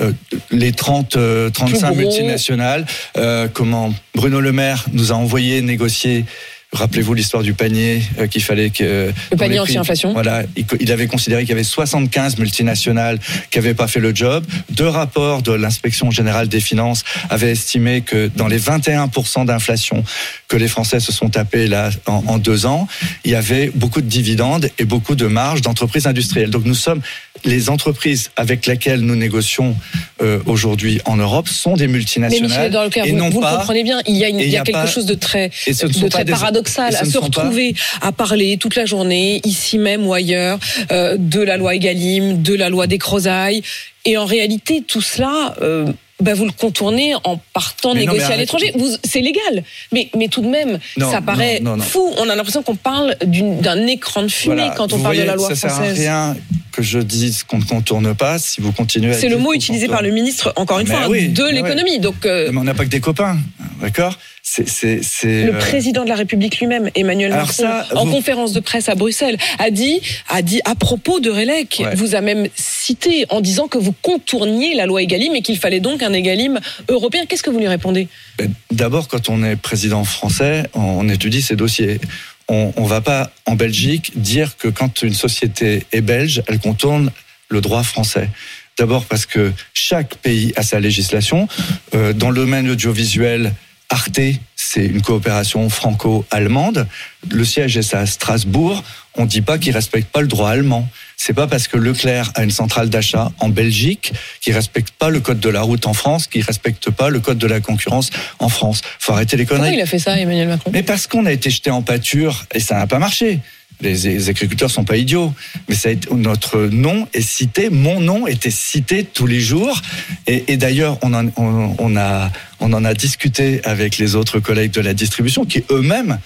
euh, les 30, euh, 35 Plus gros. multinationales. Euh, comment Bruno Le Maire nous a envoyé négocier. Rappelez-vous l'histoire du panier euh, qu'il fallait que Le panier anti-inflation. Voilà, il, il avait considéré qu'il y avait 75 multinationales qui n'avaient pas fait le job. Deux rapports de l'inspection générale des finances avaient estimé que dans les 21% d'inflation que les Français se sont tapés là en, en deux ans, il y avait beaucoup de dividendes et beaucoup de marges d'entreprises industrielles. Donc nous sommes les entreprises avec lesquelles nous négocions euh, aujourd'hui en Europe sont des Mais multinationales Michel Leclerc, et vous, non vous pas comprenez bien, il y a, une- il y a il y a quelque pas- chose de très, de très des- paradoxal à se pas- retrouver à parler toute la journée, ici même ou ailleurs, euh, de la loi Egalim, de la loi des Crozailles. Et en réalité, tout cela, euh, bah, vous le contournez en partant Mais négocier à l'étranger. C'est légal, mais, mais tout de même, Non, ça paraît non, fou. On a l'impression qu'on parle d'un écran de fumée Voilà, quand on vous parle voyez, de la loi ça sert à française. rien que je dise qu'on ne contourne pas si vous continuez à C'est le mot utilisé par le ministre, encore une Mais fois, oui, de l'économie. Donc, euh, Mais on n'a pas que des copains, d'accord? C'est c'est c'est. Le euh, président de la République lui-même, Emmanuel Alors Macron, ça, en vous- conférence de presse à Bruxelles, a dit, a dit à propos de Ouais. vous a même cité en disant que vous contourniez la loi Egalim et qu'il fallait donc un Egalim européen. Qu'est-ce que vous lui répondez? Ben, D'abord, quand on est président français, on étudie ses dossiers. On ne va pas en Belgique dire que quand une société est belge, elle contourne le droit français. D'abord parce que chaque pays a sa législation. Euh, dans le domaine audiovisuel, Arte, c'est une coopération franco-allemande. Le siège est à Strasbourg. On ne dit pas qu'ils respectent pas le droit allemand. C'est pas parce que Leclerc a une centrale d'achat en Belgique qu'il respecte pas le code de la route en France, qu'il respecte pas le code de la concurrence en France. Faut arrêter les Pourquoi conneries. il a fait ça, Emmanuel Macron? Mais parce qu'on a été jeté en pâture et ça n'a pas marché. Les, les agriculteurs sont pas idiots, mais ça a notre nom est cité, mon nom était cité tous les jours. Et, d'ailleurs, on, en- on, a, on en a discuté avec les autres collègues de la distribution qui eux-mêmes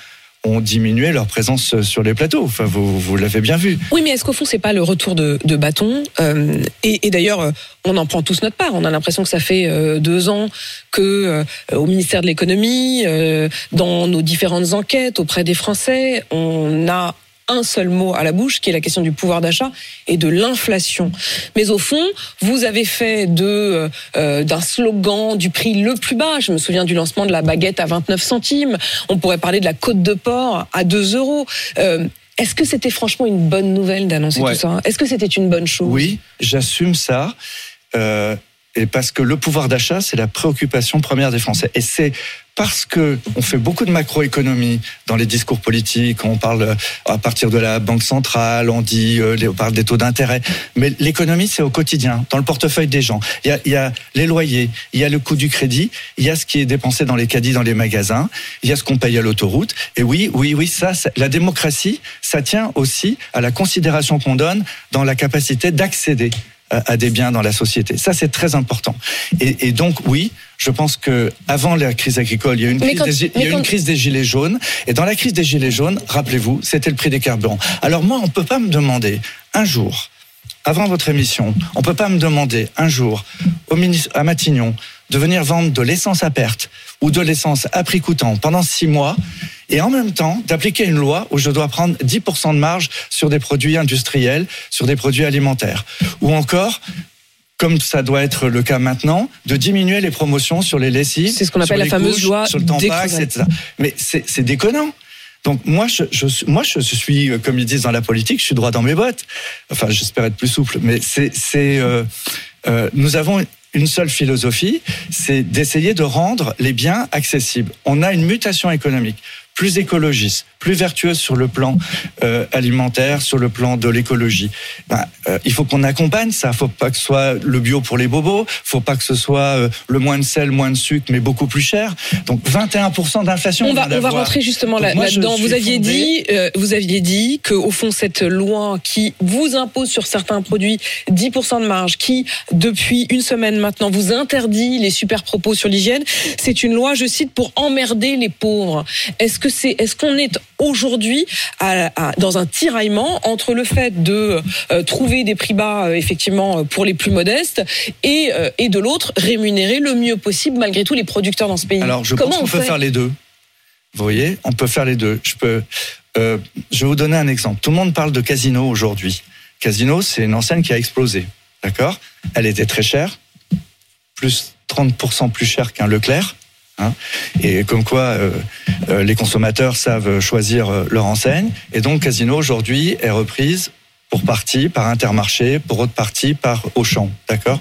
ont diminué leur présence sur les plateaux. Enfin, vous, vous l'avez bien vu. Oui, mais est-ce qu'au fond, c'est pas le retour de, bâton Euh, Et, d'ailleurs, euh, on en prend tous notre part. On a l'impression que ça fait euh, deux ans que, au ministère de l'économie, dans nos différentes enquêtes auprès des Français, on a un seul mot à la bouche, qui est la question du pouvoir d'achat et de l'inflation. Mais au fond, vous avez fait de euh, euh, d'un slogan du prix le plus bas. Je me souviens du lancement de la baguette à 29 centimes. On pourrait parler de la côte de porc à 2 euros. Euh, est-ce que c'était franchement une bonne nouvelle d'annoncer Ouais. tout ça? Est-ce que c'était une bonne chose? Oui, j'assume ça. Euh, et parce que le pouvoir d'achat, c'est la préoccupation première des Français. Et c'est parce que on fait beaucoup de macroéconomie dans les discours politiques, on parle à partir de la banque centrale, on dit, euh, on parle des taux d'intérêt, mais l'économie c'est au quotidien, dans le portefeuille des gens. Il y, a, il y a les loyers, il y a le coût du crédit, il y a ce qui est dépensé dans les caddies, dans les magasins, il y a ce qu'on paye à l'autoroute. Et oui, oui, oui, ça- la démocratie, ça tient aussi à la considération qu'on donne dans la capacité d'accéder à des biens dans la société. Ça, c'est très important. Et, et donc, oui, je pense que avant la crise agricole, il y a eu une, crise, quand- des, il y a une quand- crise des gilets jaunes. Et dans la crise des gilets jaunes, rappelez-vous, c'était le prix des carburants. Alors moi, on peut pas me demander un jour, avant votre émission, on peut pas me demander un jour au ministre, à Matignon de venir vendre de l'essence à perte ou de l'essence à prix coûtant pendant six mois et en même temps d'appliquer une loi où je dois prendre 10% de marge sur des produits industriels, sur des produits alimentaires. Ou encore, comme ça doit être le cas maintenant, de diminuer les promotions sur les lessives. C'est ce qu'on sur appelle la fameuse couches, loi sur le Descrevel. etc. Mais c'est déconnant. Donc moi je, je, moi, je suis, euh, comme ils disent dans la politique, je suis droit dans mes bottes. Enfin, j'espère être plus souple, mais c'est... c'est, euh, euh, nous avons une seule philosophie, c'est d'essayer de rendre les biens accessibles. On a une mutation économique plus écologiste, plus vertueuse sur le plan euh, alimentaire, sur le plan de l'écologie. Ben, euh, il faut qu'on accompagne ça. Faut pas que ce soit le bio pour les bobos. Faut pas que ce soit euh, le moins de sel, moins de sucre, mais beaucoup plus cher. Donc 21% d'inflation. On va, on rentrer justement là- là-dedans. vous aviez dit, vous aviez dit que au fond cette loi qui vous impose sur certains produits 10% de marge, qui depuis une semaine maintenant vous interdit les super propos sur l'hygiène, c'est une loi, je cite, pour emmerder les pauvres. Est-ce que c'est, est-ce qu'on est aujourd'hui dans un tiraillement entre le fait de euh, trouver des prix bas euh, effectivement pour les plus modestes et, euh, et de l'autre rémunérer le mieux possible malgré tout les producteurs dans ce pays? Alors, je Comment pense qu'on on peut faire les deux. Vous voyez, on peut faire les deux. Je peux. euh, je vais vous donner un exemple. Tout le monde parle de Casino aujourd'hui. Casino, c'est une enseigne qui a explosé. D'accord? Elle était très chère, plus 30% plus chère qu'un Leclerc. Hein. et comme quoi euh, euh, les consommateurs savent choisir euh, leur enseigne. Et donc Casino aujourd'hui est reprise pour partie par Intermarché, pour autre partie par Auchan. D'accord?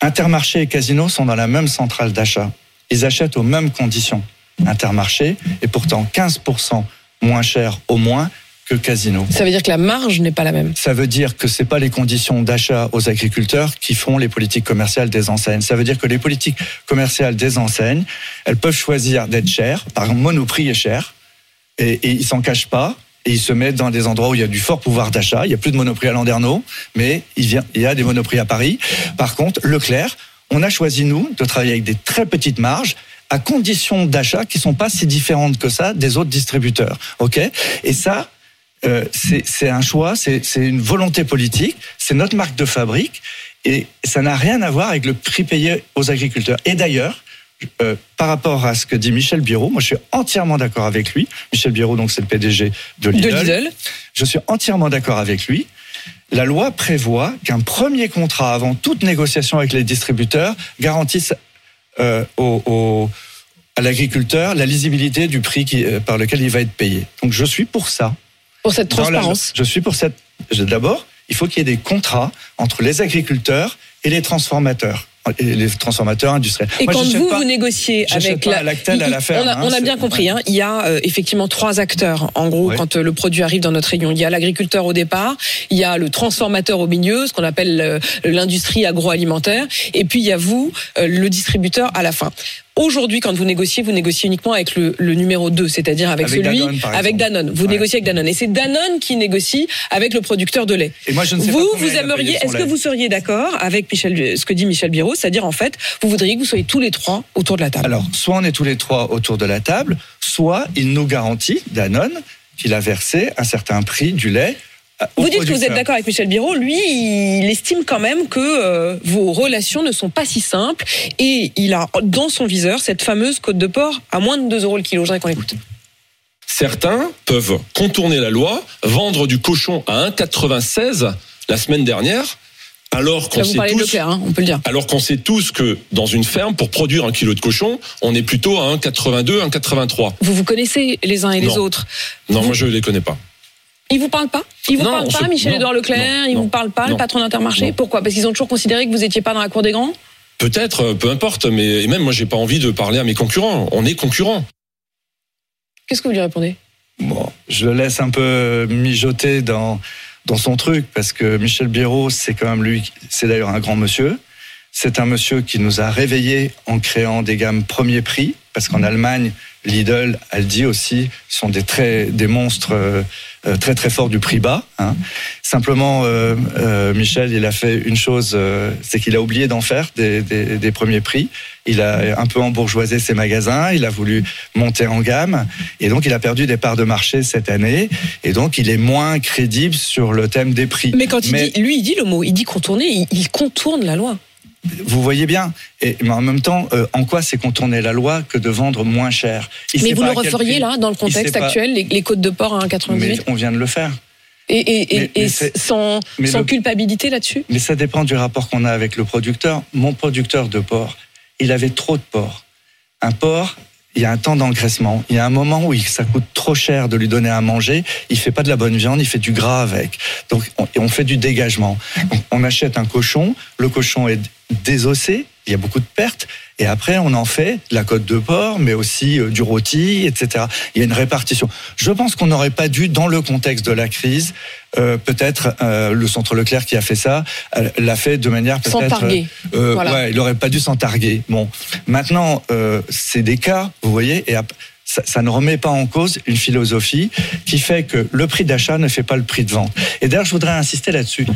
Intermarché et Casino sont dans la même centrale d'achat. Ils achètent aux mêmes conditions. Intermarché est pourtant 15% moins cher au moins que Casino. Ça veut dire que la marge n'est pas la même. Ça veut dire que c'est pas les conditions d'achat aux agriculteurs qui font les politiques commerciales des enseignes. Ça veut dire que les politiques commerciales des enseignes, elles peuvent choisir d'être chères. Par exemple, Monoprix est cher et, et ils s'en cachent pas. Et ils se mettent dans des endroits où il y a du fort pouvoir d'achat. Il y a plus de Monoprix à Landerneau, mais il, vient, il y a des Monoprix à Paris. Par contre, Leclerc, on a choisi, nous, de travailler avec des très petites marges à conditions d'achat qui sont pas si différentes que ça des autres distributeurs. OK? Et ça, euh, c'est un choix, c'est c'est une volonté politique, c'est notre marque de fabrique et ça n'a rien à voir avec le prix payé aux agriculteurs. Et d'ailleurs, euh, par rapport à ce que dit Michel Biro, moi je suis entièrement d'accord avec lui. Michel Biro, donc c'est le PDG de Lidl. De Lidl. Je suis entièrement d'accord avec lui. La loi prévoit qu'un premier contrat avant toute négociation avec les distributeurs garantisse euh, au, au- à l'agriculteur la lisibilité du prix qui, euh, par lequel il va être payé. Donc je suis pour ça. Pour cette la- transparence. je suis pour cette. D'abord, il faut qu'il y ait des contrats entre les agriculteurs et les transformateurs. Les transformateurs industriels. Et Moi, quand vous, pas- vous négociez avec la... à la ferme, on a, hein, on a bien compris, hein, il y a euh, effectivement trois acteurs, en gros, quand euh, le produit arrive dans notre région. Il y a l'agriculteur au départ, il y a le transformateur au milieu, ce qu'on appelle euh, l'industrie agroalimentaire, et puis il y a vous, le distributeur à la fin. Aujourd'hui, quand vous négociez, vous négociez uniquement avec le, le numéro 2, c'est-à-dire avec, Avec celui Danone, avec. Danone. Vous Ouais. négociez avec Danone, et c'est Danone qui négocie avec le producteur de lait. Et moi, je ne sais pas vous, combien vous aimeriez, est-ce que vous seriez d'accord avec Michel, ce que dit Michel Biro, c'est-à-dire en fait, vous voudriez que vous soyez tous les trois autour de la table. Alors, soit on est tous les trois autour de la table, soit il nous garantit, Danone, qu'il a versé un certain prix du lait. Vous dites que vous êtes d'accord avec Michel Biro. Lui, il estime quand même que euh, vos relations ne sont pas si simples et il a dans son viseur cette fameuse côte de porc à moins de 2 euros le kilo. Je voudrais qu'on écoute. Certains peuvent contourner la loi, vendre du cochon à 1,96 la semaine dernière, alors qu'on sait tous, hein, on peut le dire. alors qu'on sait tous que dans une ferme, pour produire un kilo de cochon, on est plutôt à 1,82, 1,83. Vous vous connaissez les uns et les Non. autres. Non, moi je les connais pas. Il vous parle pas Il vous Non, parle on pas, se- Michel non, Édouard Leclerc non, Il non, vous parle pas, le patron d'Intermarché non. Pourquoi Parce qu'ils ont toujours considéré que vous étiez pas dans la cour des grands Peut-être, euh, peu importe, mais et même moi, j'ai pas envie de parler à mes concurrents. On est concurrents. Qu'est-ce que vous lui répondez Bon, je le laisse un peu mijoter dans, dans son truc, parce que Michel Biérot, c'est quand même lui, c'est d'ailleurs un grand monsieur. C'est un monsieur qui nous a réveillés en créant des gammes premier prix, parce qu'en Allemagne, Lidl, dit aussi, sont des, très, des monstres euh, euh, très très forts du prix bas. hein. Simplement, euh, euh, Michel, il a fait une chose, c'est qu'il a oublié d'en faire des, des, des premiers prix. Il a un peu embourgeoisé ses magasins, il a voulu monter en gamme, et donc il a perdu des parts de marché cette année, et donc il est moins crédible sur le thème des prix. Mais quand il dit, lui, il dit le mot, il dit contourner, il, il contourne la loi. Vous voyez bien, et, mais en même temps, euh, en quoi c'est contourner la loi que de vendre moins cher Il Mais vous le referiez là, dans le contexte pas- actuel, les, les côtes de porc à 1,98 Mais on vient de le faire. Et, mais- et mais c'est- sans, mais sans le- culpabilité là-dessus? Mais ça dépend du rapport qu'on a avec le producteur. Mon producteur de porc, il avait trop de porc. Un porc, il y a un temps d'engraissement. Il y a un moment où ça coûte trop cher de lui donner à manger. Il fait pas de la bonne viande, il fait du gras avec. Donc on, fait du dégagement. On achète un cochon, le cochon est désossé, il y a beaucoup de pertes. Et après, on en fait de la côte de porc, mais aussi euh, du rôti, etc. Il y a une répartition. Je pense qu'on n'aurait pas dû, dans le contexte de la crise, euh, peut-être euh, le Centre Leclerc qui a fait ça euh, l'a fait de manière peut-être. Voilà. ouais, il aurait pas dû s'en targuer. Bon, maintenant, c'est des cas, vous voyez, et ça ne remet pas en cause une philosophie qui fait que le prix d'achat ne fait pas le prix de vente. Et d'ailleurs, je voudrais insister là-dessus.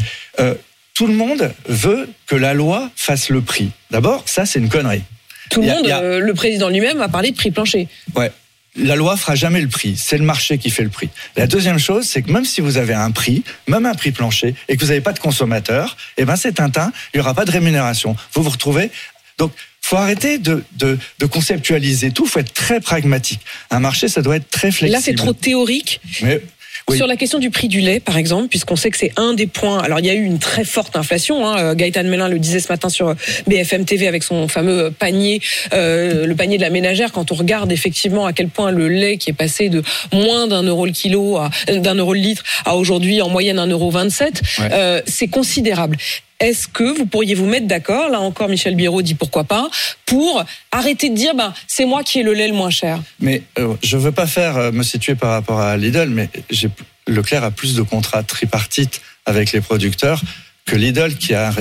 Tout le monde veut que la loi fasse le prix. D'abord, ça, c'est une connerie. Tout le a- monde, a- euh, le président lui-même a parlé de prix plancher. Ouais. La loi fera jamais le prix. C'est le marché qui fait le prix. La deuxième chose, c'est que même si vous avez un prix, même un prix plancher, et que vous n'avez pas de consommateur, eh ben c'est Tintin, il n'y aura pas de rémunération. Vous vous retrouvez. Donc, faut arrêter de, de, de conceptualiser tout. faut être très pragmatique. Un marché, ça doit être très flexible. Là, c'est trop théorique. Mais, oui. Sur la question du prix du lait, par exemple, puisqu'on sait que c'est un des points. Alors, il y a eu une très forte inflation. Hein, euh, Gaëtan Mélin le disait ce matin sur BFM TV avec son fameux panier, euh, le panier de la ménagère. Quand on regarde effectivement à quel point le lait qui est passé de moins d'un euro le kilo, à- d'un euro le litre, à aujourd'hui en moyenne un euro 27, Ouais. euh, c'est considérable. Est-ce que vous pourriez vous mettre d'accord Là encore, Michel Biérot dit pourquoi pas pour arrêter de dire ben c'est moi qui ai le lait le moins cher? Mais euh, je veux pas faire euh, me situer par rapport à Lidl, mais j'ai Leclerc a plus de contrats tripartites avec les producteurs que Lidl qui a.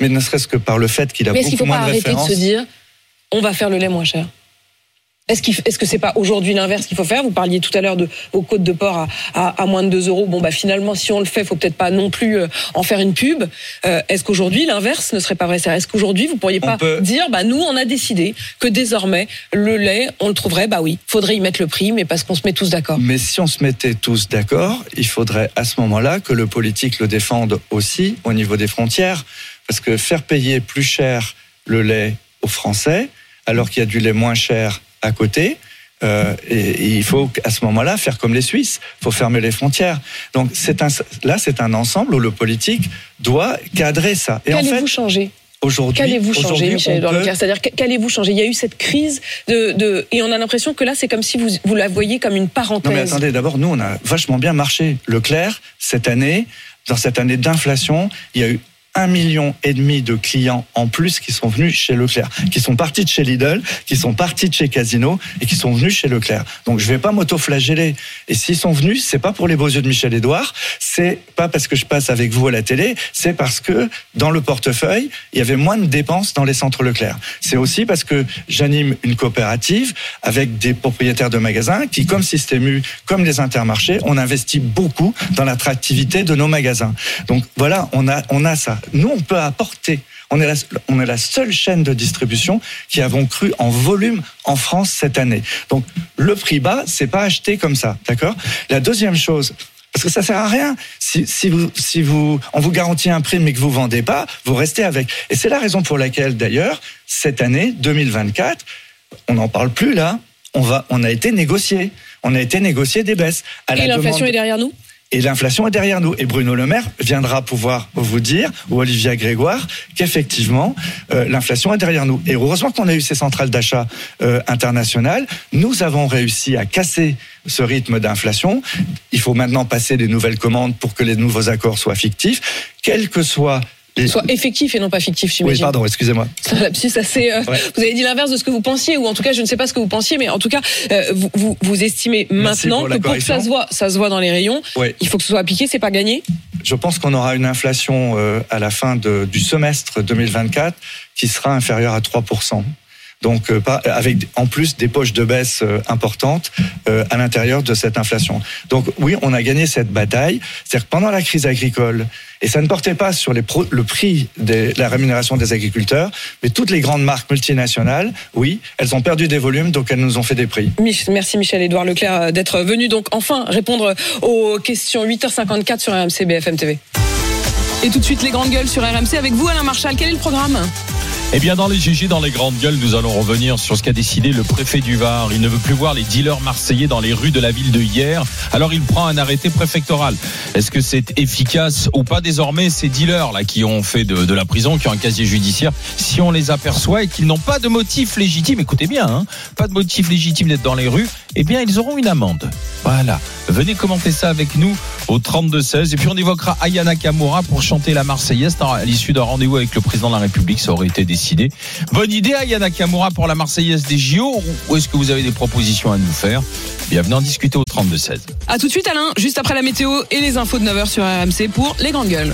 Mais ne serait-ce que par le fait qu'il a Mais est-ce qu'il beaucoup faut pas moins de arrêter de références. se dire on va faire le lait moins cher? Est-ce qu'il est-ce que c'est pas aujourd'hui l'inverse qu'il faut faire? Vous parliez tout à l'heure de vos côtes de porc à, à, à moins de 2 euros. Bon bah finalement si on le fait, faut peut-être pas non plus euh, en faire une pub. Euh, est-ce qu'aujourd'hui l'inverse ne serait pas vrai? Est-ce qu'aujourd'hui vous pourriez pas dire bah nous on a décidé que désormais le lait on le trouverait? Bah oui, faudrait y mettre le prix, mais parce qu'on se met tous d'accord. Mais si on se mettait tous d'accord, il faudrait à ce moment-là que le politique le défende aussi au niveau des frontières. Parce que faire payer plus cher le lait aux Français, alors qu'il y a du lait moins cher à côté, euh, et, et il faut à ce moment-là faire comme les Suisses. Il faut fermer les frontières. Donc c'est un, là, c'est un ensemble où le politique doit cadrer ça. Et en Qu'allez-vous fait, changer? aujourd'hui, Qu'allez-vous changer, aujourd'hui, Michel peut- C'est-à-dire, qu'allez-vous changer? Il y a eu cette crise de, de- et on a l'impression que là, c'est comme si vous, vous la voyez comme une parenthèse. Non mais attendez, d'abord nous on a vachement bien marché. Leclerc cette année, dans cette année d'inflation, il y a eu un million et demi de clients en plus qui sont venus chez Leclerc, qui sont partis de chez Lidl, qui sont partis de chez Casino et qui sont venus chez Leclerc. Donc je vais pas m'auto-flageller. Et s'ils sont venus, c'est pas pour les beaux yeux de Michel Edouard, c'est pas parce que je passe avec vous à la télé, c'est parce que dans le portefeuille, il y avait moins de dépenses dans les centres Leclerc. C'est aussi parce que j'anime une coopérative avec des propriétaires de magasins qui, comme Système U, comme les intermarchés, on investit beaucoup dans l'attractivité de nos magasins. Donc voilà, on a, on a ça. Nous, on peut apporter. On est, la, on est la seule chaîne de distribution qui avons cru en volume en France cette année. Donc le prix bas, c'est pas acheté comme ça, d'accord? La deuxième chose, parce que ça sert à rien. Si, si vous, si vous, on vous garantit un prix mais que vous vendez pas, vous restez avec. Et c'est la raison pour laquelle, d'ailleurs, cette année 2024, on n'en parle plus là. On va, on a été négocié. On a été négocié des baisses. À et l'inflation demande- est derrière nous? Et l'inflation est derrière nous. Et Bruno Le Maire viendra pouvoir vous dire, ou Olivia Grégoire, qu'effectivement, euh, l'inflation est derrière nous. Et heureusement qu'on a eu ces centrales d'achat euh, internationales. Nous avons réussi à casser ce rythme d'inflation. Il faut maintenant passer des nouvelles commandes pour que les nouveaux accords soient fictifs. Quelle que soit soit effectif et non pas fictif, Oui, j'imagine. pardon, excusez-moi. (laughs) C'est un lapsus assez, euh, Ouais. Vous avez dit l'inverse de ce que vous pensiez, ou en tout cas, je ne sais pas ce que vous pensiez, mais en tout cas, euh, vous, vous, vous estimez maintenant pour que pour que ça se voit, ça se voit dans les rayons, Oui. il faut que ce soit appliqué, c'est pas gagné. Je pense qu'on aura une inflation euh, à la fin de- du semestre 2024 qui sera inférieure à 3%. Donc, euh, pas- avec en plus des poches de baisse euh, importantes euh, à l'intérieur de cette inflation. Donc, oui, on a gagné cette bataille. C'est-à-dire que pendant la crise agricole, et ça ne portait pas sur les pro- le prix de la rémunération des agriculteurs, mais toutes les grandes marques multinationales, oui, elles ont perdu des volumes, donc elles nous ont fait des prix. Mich- Merci Michel-Édouard Leclerc euh, d'être venu donc enfin répondre aux questions 8h54 sur RMC BFM TV. Et tout de suite les grandes gueules sur RMC avec vous Alain Marchal, quel est le programme? Eh bien, dans les GG, dans les grandes gueules, nous allons revenir sur ce qu'a décidé le préfet du Var. Il ne veut plus voir les dealers marseillais dans les rues de la ville de hier. Alors, il prend un arrêté préfectoral. Est-ce que c'est efficace ou pas désormais ces dealers là qui ont fait de, la prison, qui ont un casier judiciaire, si on les aperçoit et qu'ils n'ont pas de motif légitime, écoutez bien, hein, pas de motif légitime d'être dans les rues, eh bien, ils auront une amende. Voilà. Venez commenter ça avec nous au 32-16. Et puis, on évoquera Ayana Kamura pour chanter la Marseillaise à l'issue d'un rendez-vous avec le président de la République. Ça aurait été Bonne idée, Ayana Kamura, pour la Marseillaise des JO Ou est-ce que vous avez des propositions à nous faire? Bienvenue en discuter au 32-16. À tout de suite Alain, juste après la météo et les infos de 9h sur RMC pour les grandes gueules.